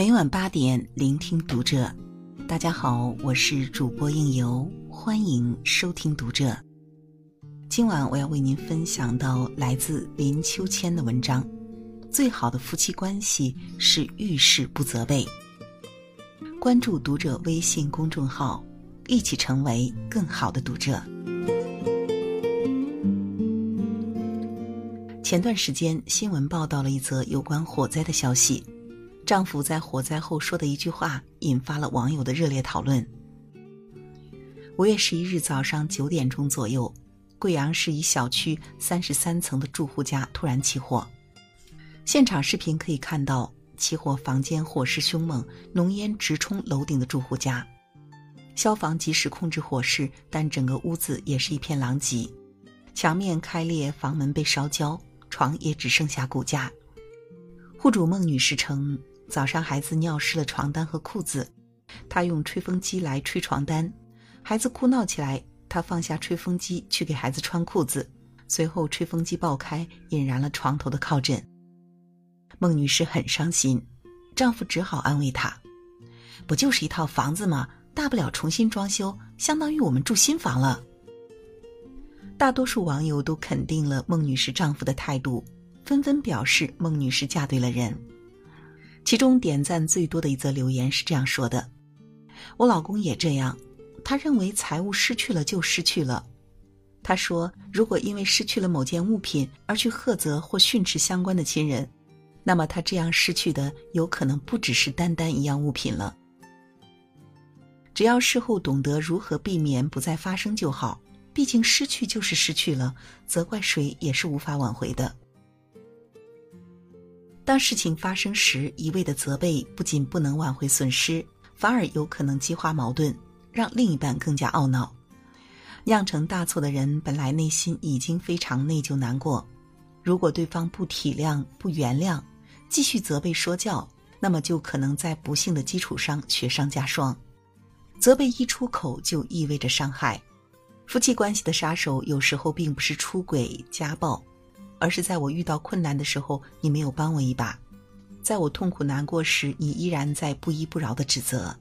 每晚八点，聆听读者。大家好，我是主播应由，欢迎收听读者。今晚我要为您分享到来自林秋千的文章：最好的夫妻关系是遇事不责备。关注读者微信公众号，一起成为更好的读者。前段时间，新闻报道了一则有关火灾的消息。丈夫在火灾后说的一句话，引发了网友的热烈讨论。五月十一日早上九点钟左右，贵阳市一小区三十三层的住户家突然起火。现场视频可以看到，起火房间火势凶猛，浓烟直冲楼顶的住户家。消防及时控制火势，但整个屋子也是一片狼藉，墙面开裂，房门被烧焦。床也只剩下骨架。户主孟女士称，早上孩子尿湿了床单和裤子，他用吹风机来吹床单，孩子哭闹起来，他放下吹风机去给孩子穿裤子，随后吹风机爆开，引燃了床头的靠枕。孟女士很伤心，丈夫只好安慰她：“不就是一套房子吗？大不了重新装修，相当于我们住新房了。”大多数网友都肯定了孟女士丈夫的态度，纷纷表示孟女士嫁对了人。其中点赞最多的一则留言是这样说的：“我老公也这样，他认为财物失去了就失去了。他说，如果因为失去了某件物品而去呵责或训斥相关的亲人，那么他这样失去的有可能不只是单单一样物品了。只要事后懂得如何避免不再发生就好。”毕竟失去就是失去了，责怪谁也是无法挽回的。当事情发生时，一味的责备不仅不能挽回损失，反而有可能激化矛盾，让另一半更加懊恼。酿成大错的人本来内心已经非常内疚难过，如果对方不体谅、不原谅，继续责备说教，那么就可能在不幸的基础上雪上加霜。责备一出口就意味着伤害。夫妻关系的杀手有时候并不是出轨、家暴，而是在我遇到困难的时候你没有帮我一把，在我痛苦难过时你依然在不依不饶的指责。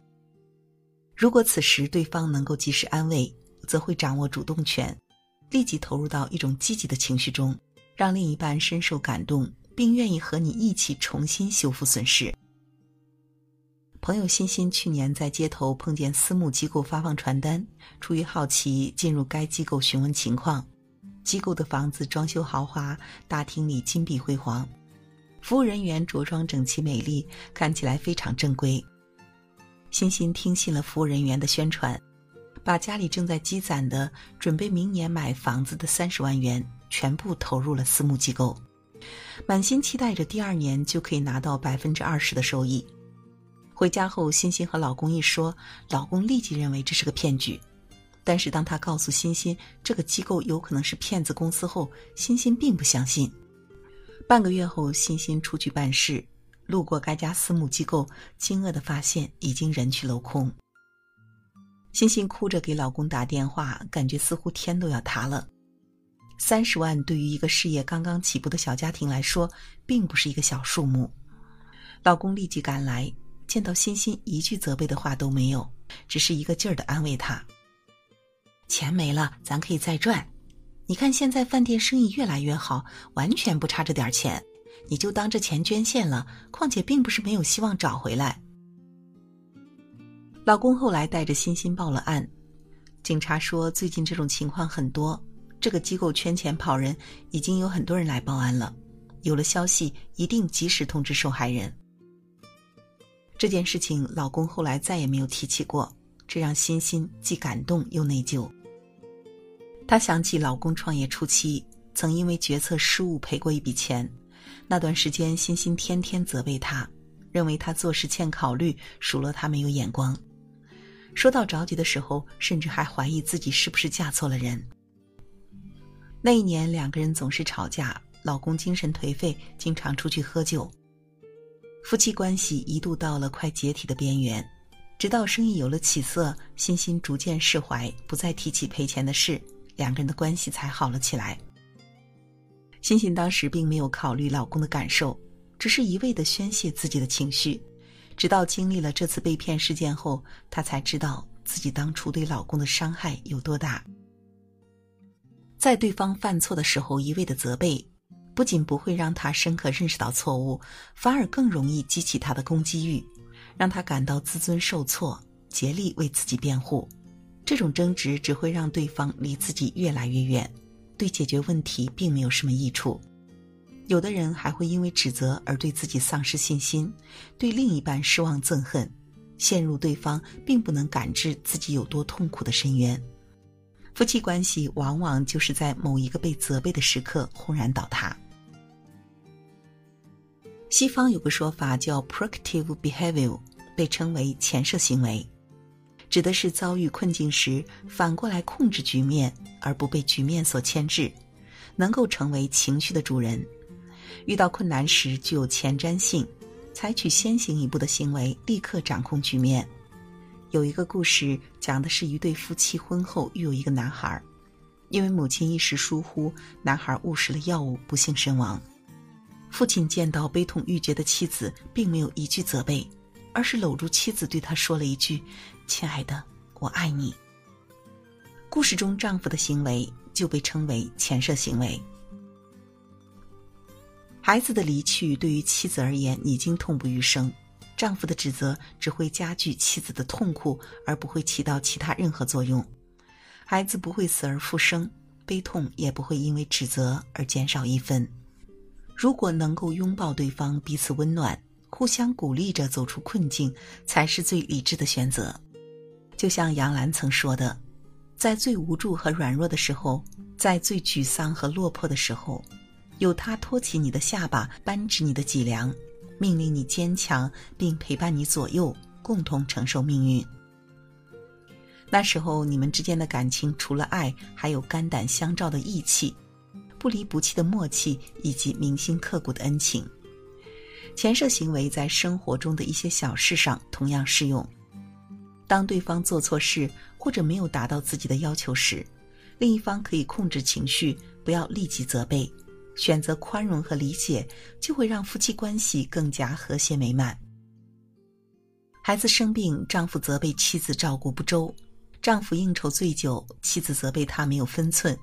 如果此时对方能够及时安慰，则会掌握主动权，立即投入到一种积极的情绪中，让另一半深受感动，并愿意和你一起重新修复损失。朋友欣欣去年在街头碰见私募机构发放传单，出于好奇进入该机构询问情况。机构的房子装修豪华，大厅里金碧辉煌，服务人员着装整齐美丽，看起来非常正规。欣欣听信了服务人员的宣传，把家里正在积攒的准备明年买房子的三十万元全部投入了私募机构，满心期待着第二年就可以拿到百分之二十的收益。回家后，欣欣和老公一说，老公立即认为这是个骗局。但是当他告诉欣欣这个机构有可能是骗子公司后，欣欣并不相信。半个月后，欣欣出去办事，路过该家私募机构，惊愕的发现已经人去楼空。欣欣哭着给老公打电话，感觉似乎天都要塌了。三十万对于一个事业刚刚起步的小家庭来说，并不是一个小数目。老公立即赶来。见到欣欣，一句责备的话都没有，只是一个劲儿的安慰她。钱没了，咱可以再赚。你看现在饭店生意越来越好，完全不差这点钱，你就当这钱捐献了。况且并不是没有希望找回来。老公后来带着欣欣报了案，警察说最近这种情况很多，这个机构圈钱跑人，已经有很多人来报案了。有了消息，一定及时通知受害人。这件事情，老公后来再也没有提起过，这让欣欣既感动又内疚。她想起老公创业初期曾因为决策失误赔过一笔钱，那段时间欣欣天天责备他，认为他做事欠考虑，数落他没有眼光。说到着急的时候，甚至还怀疑自己是不是嫁错了人。那一年，两个人总是吵架，老公精神颓废，经常出去喝酒。夫妻关系一度到了快解体的边缘，直到生意有了起色，欣欣逐渐释怀，不再提起赔钱的事，两个人的关系才好了起来。欣欣当时并没有考虑老公的感受，只是一味的宣泄自己的情绪，直到经历了这次被骗事件后，她才知道自己当初对老公的伤害有多大。在对方犯错的时候一味的责备，不仅不会让他深刻认识到错误，反而更容易激起他的攻击欲，让他感到自尊受挫，竭力为自己辩护。这种争执只会让对方离自己越来越远，对解决问题并没有什么益处。有的人还会因为指责而对自己丧失信心，对另一半失望憎恨，陷入对方并不能感知自己有多痛苦的深渊。夫妻关系往往就是在某一个被责备的时刻轰然倒塌。西方有个说法叫 “proactive behavior”，被称为前设行为，指的是遭遇困境时反过来控制局面，而不被局面所牵制，能够成为情绪的主人。遇到困难时具有前瞻性，采取先行一步的行为，立刻掌控局面。有一个故事，讲的是一对夫妻婚后育有一个男孩，因为母亲一时疏忽，男孩误食了药物，不幸身亡。父亲见到悲痛欲绝的妻子，并没有一句责备，而是搂住妻子对他说了一句：“亲爱的，我爱你。”故事中丈夫的行为就被称为前设行为。孩子的离去对于妻子而言已经痛不欲生。丈夫的指责只会加剧妻子的痛苦，而不会起到其他任何作用。孩子不会死而复生，悲痛也不会因为指责而减少一分。如果能够拥抱对方，彼此温暖，互相鼓励着走出困境，才是最理智的选择。就像杨澜曾说的：“在最无助和软弱的时候，在最沮丧和落魄的时候，有他托起你的下巴，扳直你的脊梁。”命令你坚强，并陪伴你左右，共同承受命运。那时候，你们之间的感情除了爱，还有肝胆相照的义气，不离不弃的默契，以及铭心刻骨的恩情。前设行为在生活中的一些小事上同样适用。当对方做错事或者没有达到自己的要求时，另一方可以控制情绪，不要立即责备。选择宽容和理解，就会让夫妻关系更加和谐美满。孩子生病，丈夫责备妻子照顾不周；丈夫应酬醉酒，妻子责备他没有分寸；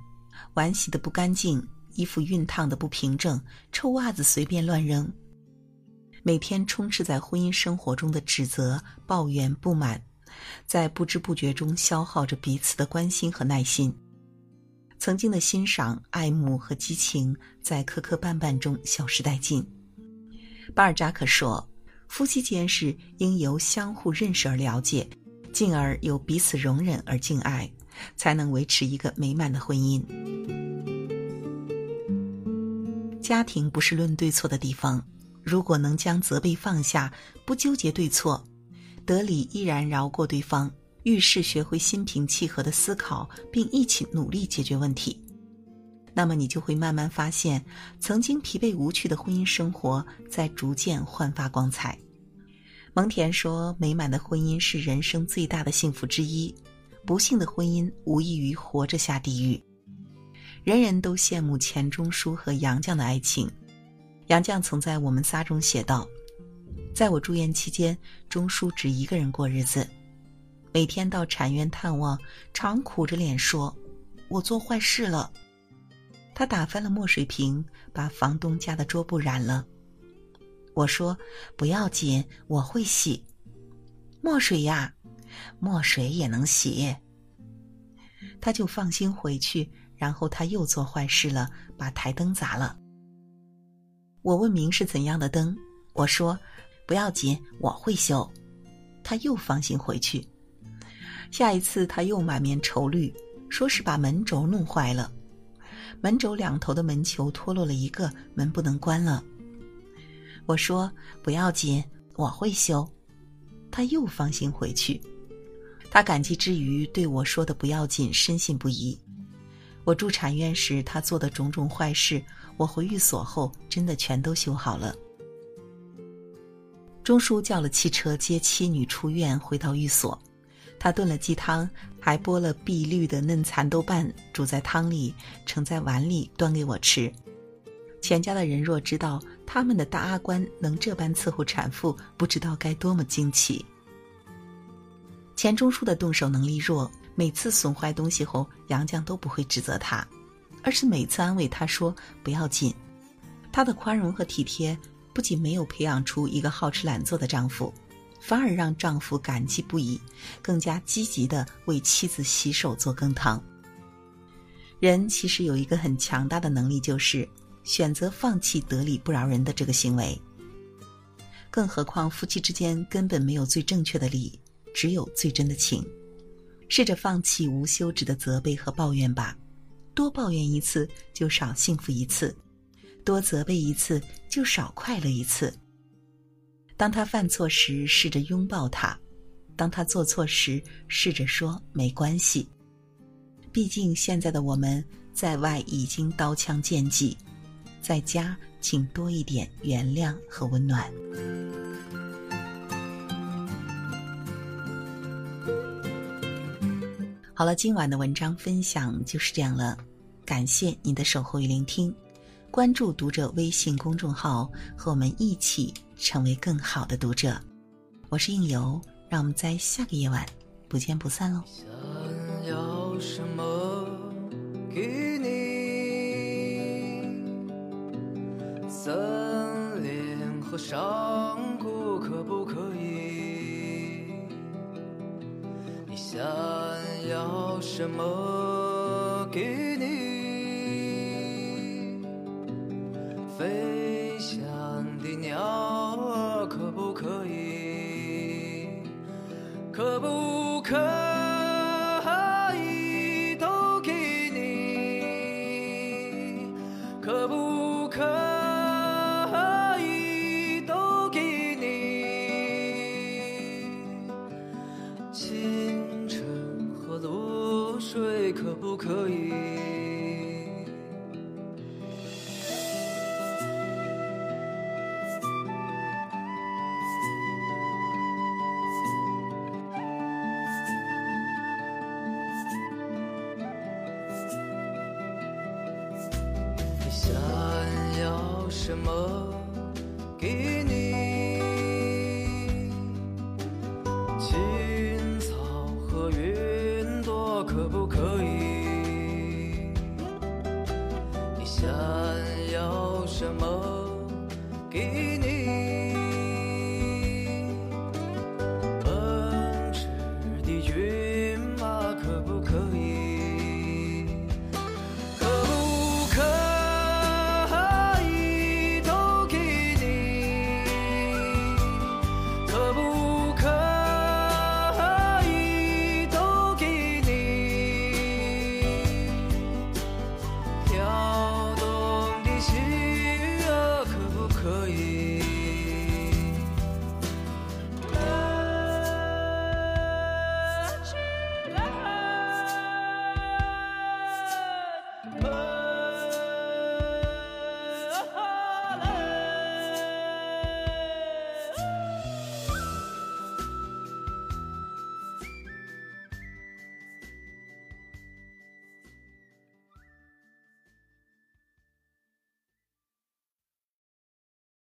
碗洗的不干净，衣服熨烫的不平整，臭袜子随便乱扔。每天充斥在婚姻生活中的指责、抱怨、不满，在不知不觉中消耗着彼此的关心和耐心。曾经的欣赏、爱慕和激情，在磕磕绊绊中消失殆尽。巴尔扎克说：“夫妻间是应由相互认识而了解，进而由彼此容忍而敬爱，才能维持一个美满的婚姻。”家庭不是论对错的地方，如果能将责备放下，不纠结对错，得理依然饶过对方。遇事学会心平气和的思考，并一起努力解决问题，那么你就会慢慢发现，曾经疲惫无趣的婚姻生活在逐渐焕发光彩。蒙恬说：“美满的婚姻是人生最大的幸福之一，不幸的婚姻无异于活着下地狱。”人人都羡慕钱钟书和杨绛的爱情。杨绛曾在《我们仨》中写道：“在我住院期间，钟书只一个人过日子。”每天到产院探望，常苦着脸说：“我做坏事了。”他打翻了墨水瓶，把房东家的桌布染了。我说：“不要紧，我会洗。”墨水呀，墨水也能洗。他就放心回去。然后他又做坏事了，把台灯砸了。我问明是怎样的灯，我说：“不要紧，我会修。”他又放心回去。下一次他又满面愁虑，说是把门轴弄坏了，门轴两头的门球脱落了一个，门不能关了。我说不要紧，我会修。他又放心回去。他感激之余对我说的不要紧深信不疑。我住产院时他做的种种坏事，我回寓所后真的全都修好了。钟叔叫了汽车接妻女出院，回到寓所。他炖了鸡汤，还剥了碧绿的嫩蚕豆瓣，煮在汤里，盛在碗里，端给我吃。全家的人若知道他们的大阿官能这般伺候产妇，不知道该多么惊奇。钱钟书的动手能力弱，每次损坏东西后，杨绛都不会指责他，而是每次安慰他说：“不要紧。”他的宽容和体贴，不仅没有培养出一个好吃懒做的丈夫，反而让丈夫感激不已，更加积极的为妻子洗手做羹汤。人其实有一个很强大的能力，就是选择放弃得理不饶人的这个行为。更何况夫妻之间根本没有最正确的理，只有最真的情。试着放弃无休止的责备和抱怨吧，多抱怨一次就少幸福一次。多责备一次，就少快乐一次。当他犯错时，试着拥抱他；当他做错时，试着说没关系。毕竟现在的我们在外已经刀枪剑戟，在家请多一点原谅和温暖。好了，今晚的文章分享就是这样了，感谢你的守候与聆听。关注读者微信公众号，和我们一起成为更好的读者。我是应由，让我们在下个夜晚不见不散喽。想要什么给你？森林和山谷可不可以？你想要什么给可不可以？你想要什么